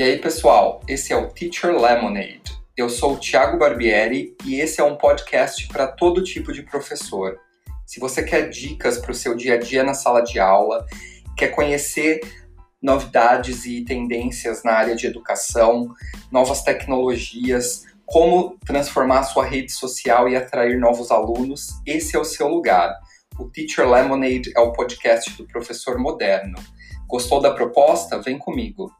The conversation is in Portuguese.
E aí, pessoal, esse é o Teacher Lemonade. Eu sou o Thiago Barbieri e esse é um podcast para todo tipo de professor. Se você quer dicas para o seu dia a dia na sala de aula, quer conhecer novidades e tendências na área de educação, novas tecnologias, como transformar sua rede social e atrair novos alunos, esse é o seu lugar. O Teacher Lemonade é o podcast do professor moderno. Gostou da proposta? Vem comigo.